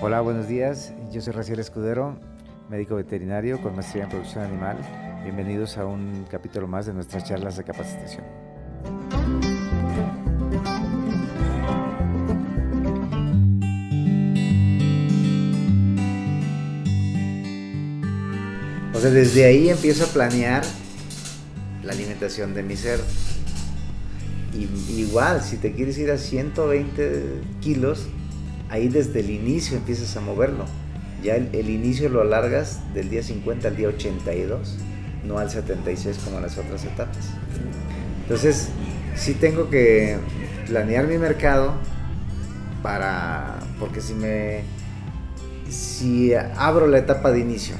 Hola, buenos días. Yo soy Raciel Escudero, médico veterinario con maestría en producción animal. Bienvenidos a un capítulo más de nuestras charlas de capacitación. O sea, desde ahí empiezo a planear la alimentación de mi cerdo. Y, igual, si te quieres ir a 120 kilos, ahí desde el inicio empiezas a moverlo. Ya el, inicio lo alargas del día 50 al día 82, no al 76 como las otras etapas. Entonces, sí tengo que planear mi mercado para, porque si me, si abro la etapa de inicio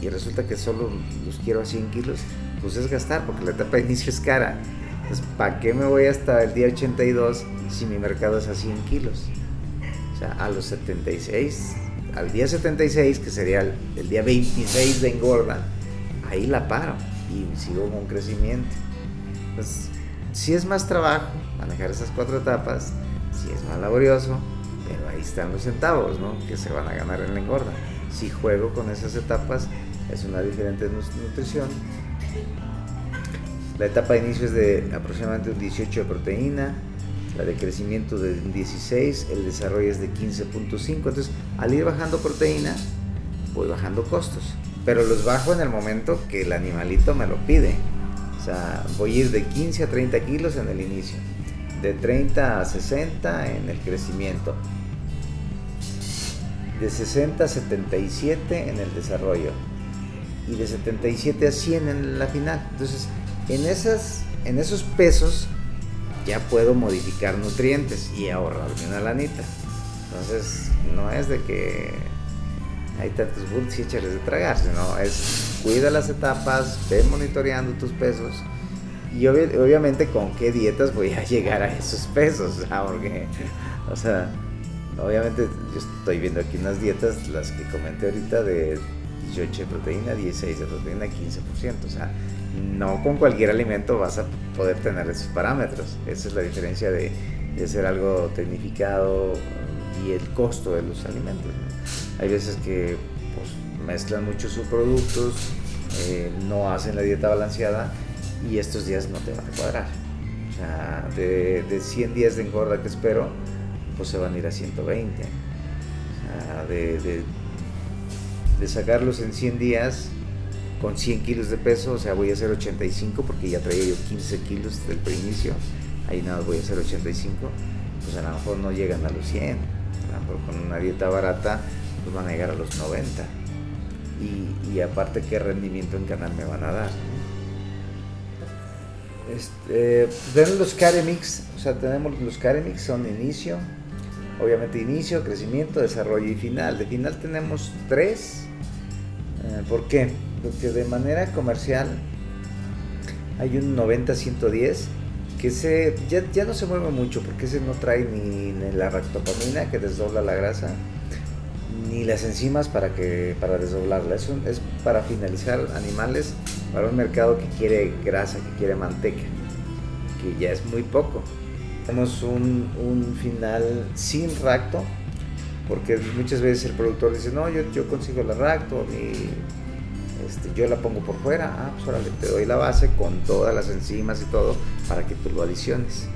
y resulta que solo los quiero a 100 kilos, pues es gastar, porque la etapa de inicio es cara. Entonces, ¿para qué me voy hasta el día 82 si mi mercado es a 100 kilos? A los 76, al día 76, que sería el, día 26 de engorda, ahí la paro y sigo con crecimiento. Si es más trabajo manejar esas cuatro etapas, si es más laborioso, pero ahí están los centavos, ¿no? Que se van a ganar en la engorda. Si juego con esas etapas, es una diferente nutrición. La etapa de inicio es de aproximadamente un 18 de proteína, la de crecimiento de 16, el desarrollo es de 15.5. Entonces, al ir bajando proteína, voy bajando costos. Pero los bajo en el momento que el animalito me lo pide. O sea, voy a ir de 15 a 30 kilos en el inicio, de 30 a 60 en el crecimiento, de 60 a 77 en el desarrollo y de 77 a 100 en la final. Entonces, en, esas, en esos pesos ya puedo modificar nutrientes y ahorrarme una lanita. Entonces, no es de que hay tantos bulls y échales de tragar, sino es cuida las etapas, ve monitoreando tus pesos y obviamente con qué dietas voy a llegar a esos pesos, porque, o sea, obviamente yo estoy viendo aquí unas dietas, las que comenté ahorita de 18 de proteína, 16 de proteína, 15%, o sea, no con cualquier alimento vas a poder tener esos parámetros. Esa es la diferencia de, de hacer algo tecnificado y el costo de los alimentos. Hay veces que pues, mezclan muchos subproductos, eh, no hacen la dieta balanceada y estos días no te van a cuadrar. O sea, de, de 100 días de engorda que espero, pues se van a ir a 120. O sea, de, de, de sacarlos en 100 días, con 100 kilos de peso, o sea, voy a hacer 85 porque ya traía yo 15 kilos del preinicio, ahí nada, voy a hacer 85, pues a lo mejor no llegan a los 100, con una dieta barata, pues van a llegar a los 90. Y, aparte, ¿qué rendimiento en canal me van a dar? Este, tenemos los Caremix, o sea, tenemos los Caremix, son inicio, obviamente inicio, crecimiento, desarrollo y final. De final tenemos tres. Eh, ¿Por qué? porque de manera comercial hay un 90-110 que se, ya, ya, no se mueve mucho porque ese no trae ni, la ractopamina que desdobla la grasa ni las enzimas para que para desdoblarla es, es para finalizar animales para un mercado que quiere grasa que quiere manteca que ya es muy poco tenemos un, un final sin racto porque muchas veces el productor dice no yo, yo consigo la racto mi este, yo la pongo por fuera, ah, pues órale, te doy la base con todas las enzimas y todo para que tú lo adiciones.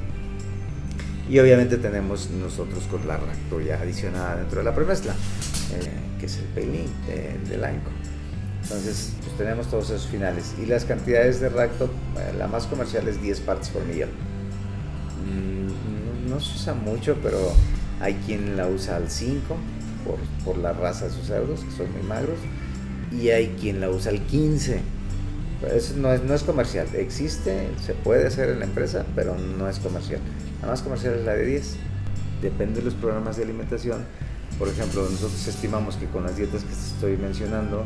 Y obviamente tenemos nosotros con la racto ya adicionada dentro de la premezcla, eh, que es el pelín del de ANCO. Entonces, pues tenemos todos esos finales. Y las cantidades de racto, eh, la más comercial es 10 partes por millón. Mm, no, se usa mucho, pero hay quien la usa al 5 por, por la raza de sus cerdos, que son muy magros y hay quien la usa al 15. Eso no es, no es comercial, existe, se puede hacer en la empresa, pero no es comercial. La más comercial es la de 10. Depende de los programas de alimentación. Por ejemplo, nosotros estimamos que con las dietas que estoy mencionando,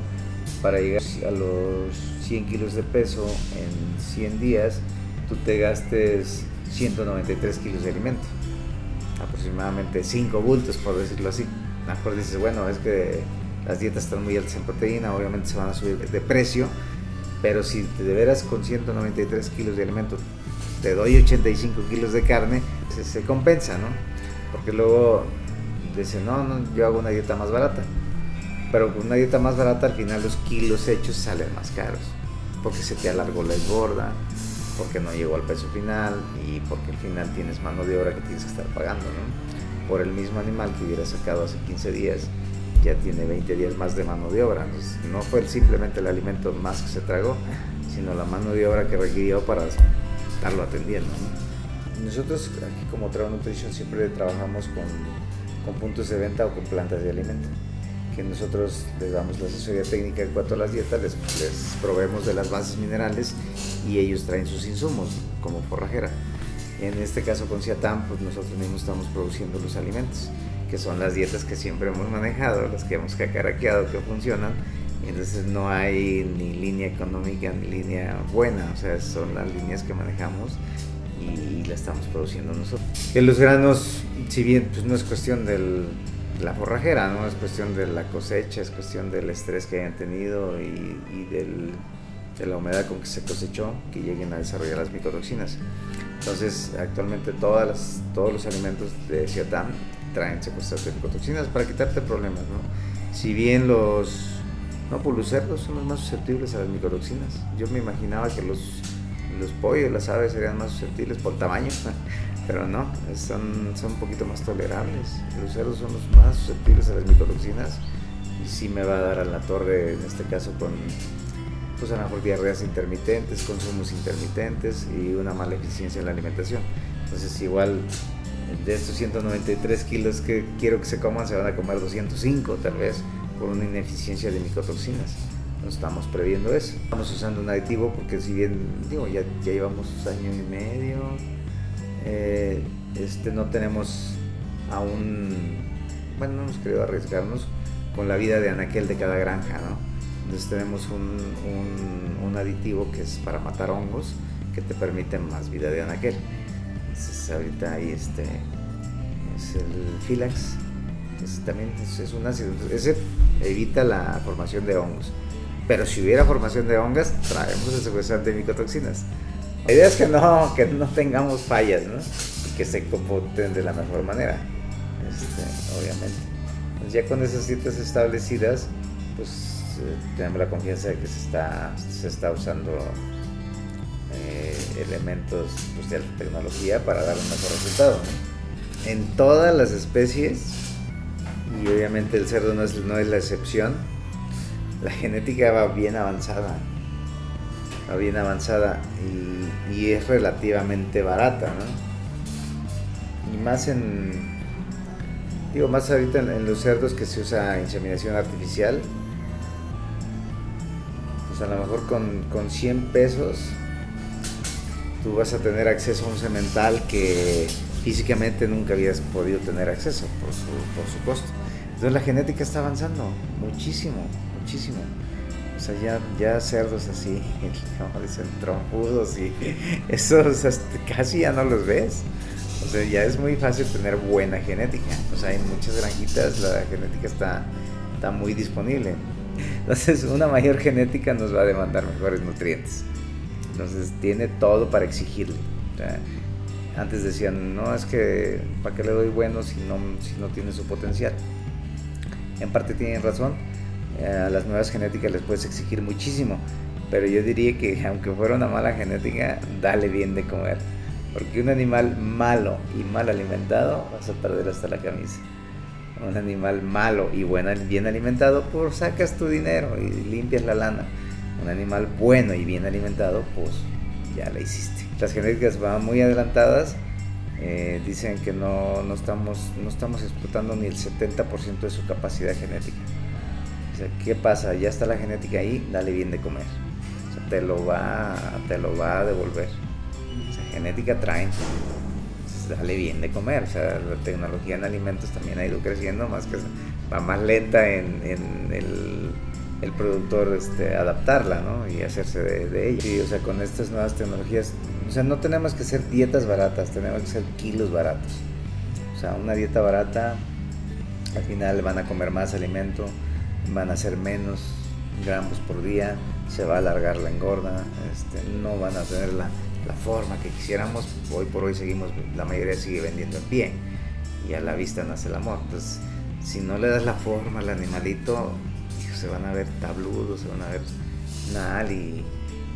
para llegar a los 100 kilos de peso en 100 días, tú te gastes 193 kilos de alimento. Aproximadamente 5 bultos, por decirlo así. Mejor dices, bueno, es que las dietas están muy altas en proteína, obviamente se van a subir de precio, pero si de veras con 193 kilos de alimento te doy 85 kilos de carne, se, compensa, ¿no? Porque luego dice, no, no, yo hago una dieta más barata. Pero con una dieta más barata al final los kilos hechos salen más caros. Porque se te alargó la engorda, porque no llegó al peso final y porque al final tienes mano de obra que tienes que estar pagando, ¿no? Por el mismo animal que hubiera sacado hace 15 días, ya tiene 20 días más de mano de obra. No fue simplemente el alimento más que se tragó, sino la mano de obra que requirió para estarlo atendiendo. Nosotros aquí como Travel Nutrition siempre trabajamos con, con puntos de venta o con plantas de alimento que nosotros les damos la asesoría técnica en cuanto a las dietas, les, les proveemos de las bases minerales y ellos traen sus insumos como forrajera. En este caso con Ciatam, pues nosotros mismos estamos produciendo los alimentos, que son las dietas que siempre hemos manejado, las que hemos cacaraqueado, que funcionan. Entonces no hay ni línea económica ni línea buena, o sea, son las líneas que manejamos y la estamos produciendo nosotros. Que los granos, si bien pues no es cuestión de la forrajera, ¿no? Es cuestión de la cosecha, es cuestión del estrés que hayan tenido y, y del de la humedad con que se cosechó que lleguen a desarrollar las micotoxinas. Entonces, actualmente todas todos los alimentos de Ciatán traen secuestros de micotoxinas para quitarte problemas, ¿no? Si bien los no los cerdos son los más susceptibles a las micotoxinas. Yo me imaginaba que los los pollos, las aves serían más susceptibles por tamaño, pero no, son, son un poquito más tolerables. Los cerdos son los más susceptibles a las micotoxinas y sí me va a dar a la torre, en este caso con pues a lo mejor diarreas intermitentes, consumos intermitentes y una mala eficiencia en la alimentación. Entonces igual de estos 193 kilos que quiero que se coman, se van a comer 205 tal vez por una ineficiencia de micotoxinas. No estamos previendo eso. Estamos usando un aditivo porque si bien digo, ya, ya llevamos año y medio, eh, este, no tenemos aún, bueno, no hemos querido arriesgarnos con la vida de anaquel de cada granja, ¿no? Entonces tenemos un, un, aditivo que es para matar hongos que te permite más vida de anaquel. Entonces ahorita ahí este es el Filax, es, también es, un ácido. ese evita la formación de hongos. Pero si hubiera formación de hongos, traemos el secuestrante de micotoxinas. La idea es que no, que no tengamos fallas, ¿no? Y que se comporten de la mejor manera, este, obviamente. Pues ya con esas citas establecidas, pues eh, tenemos la confianza de que se está, se está usando eh, elementos pues, de alta tecnología para dar un mejor resultado. En todas las especies, y obviamente el cerdo no es, no es la excepción, la genética va bien avanzada. Bien avanzada y, es relativamente barata, ¿no? Y más en, digo, más ahorita en, los cerdos que se usa inseminación artificial, a lo mejor con, con 100 pesos tú vas a tener acceso a un cemental que físicamente nunca habías podido tener acceso por su, por su costo. Entonces la genética está avanzando muchísimo, muchísimo. O sea, ya, ya cerdos así, como dicen, trompudos y esos casi ya no los ves. O sea, ya es muy fácil tener buena genética. O sea, en muchas granjitas la genética está, está muy disponible. Entonces, una mayor genética nos va a demandar mejores nutrientes. Entonces, tiene todo para exigirle. antes decían, no, es que ¿para qué le doy bueno si no, si no tiene su potencial? En parte tienen razón. Eh, a las nuevas genéticas les puedes exigir muchísimo. Pero yo diría que aunque fuera una mala genética, dale bien de comer. Porque un animal malo y mal alimentado vas a perder hasta la camisa un animal malo y bien alimentado, pues sacas tu dinero y limpias la lana. Un animal bueno y bien alimentado, pues ya la hiciste. Las genéticas van muy adelantadas. Eh, dicen que no, no, estamos, no estamos explotando ni el 70% de su capacidad genética. O sea, ¿qué pasa? Ya está la genética ahí, dale bien de comer. O sea, te lo va, te lo va a devolver. O sea, genética traen dale bien de comer. O sea, la tecnología en alimentos también ha ido creciendo, más que va más lenta en, el, el, productor este, adaptarla ¿no? y hacerse de, de ella. O sea, con estas nuevas tecnologías, o sea, no tenemos que ser dietas baratas, tenemos que ser kilos baratos. O sea, una dieta barata, al final van a comer más alimento, van a hacer menos gramos por día, se va a alargar la engorda, este, no van a tener la la forma que quisiéramos. Hoy por hoy seguimos, la mayoría sigue vendiendo en pie. y a la vista nace el amor. Entonces, si no le das la forma al animalito, se van a ver tabludos, se van a ver mal y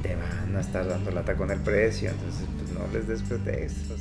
te van a estar dando lata con el precio. Entonces, pues no les des pretextos.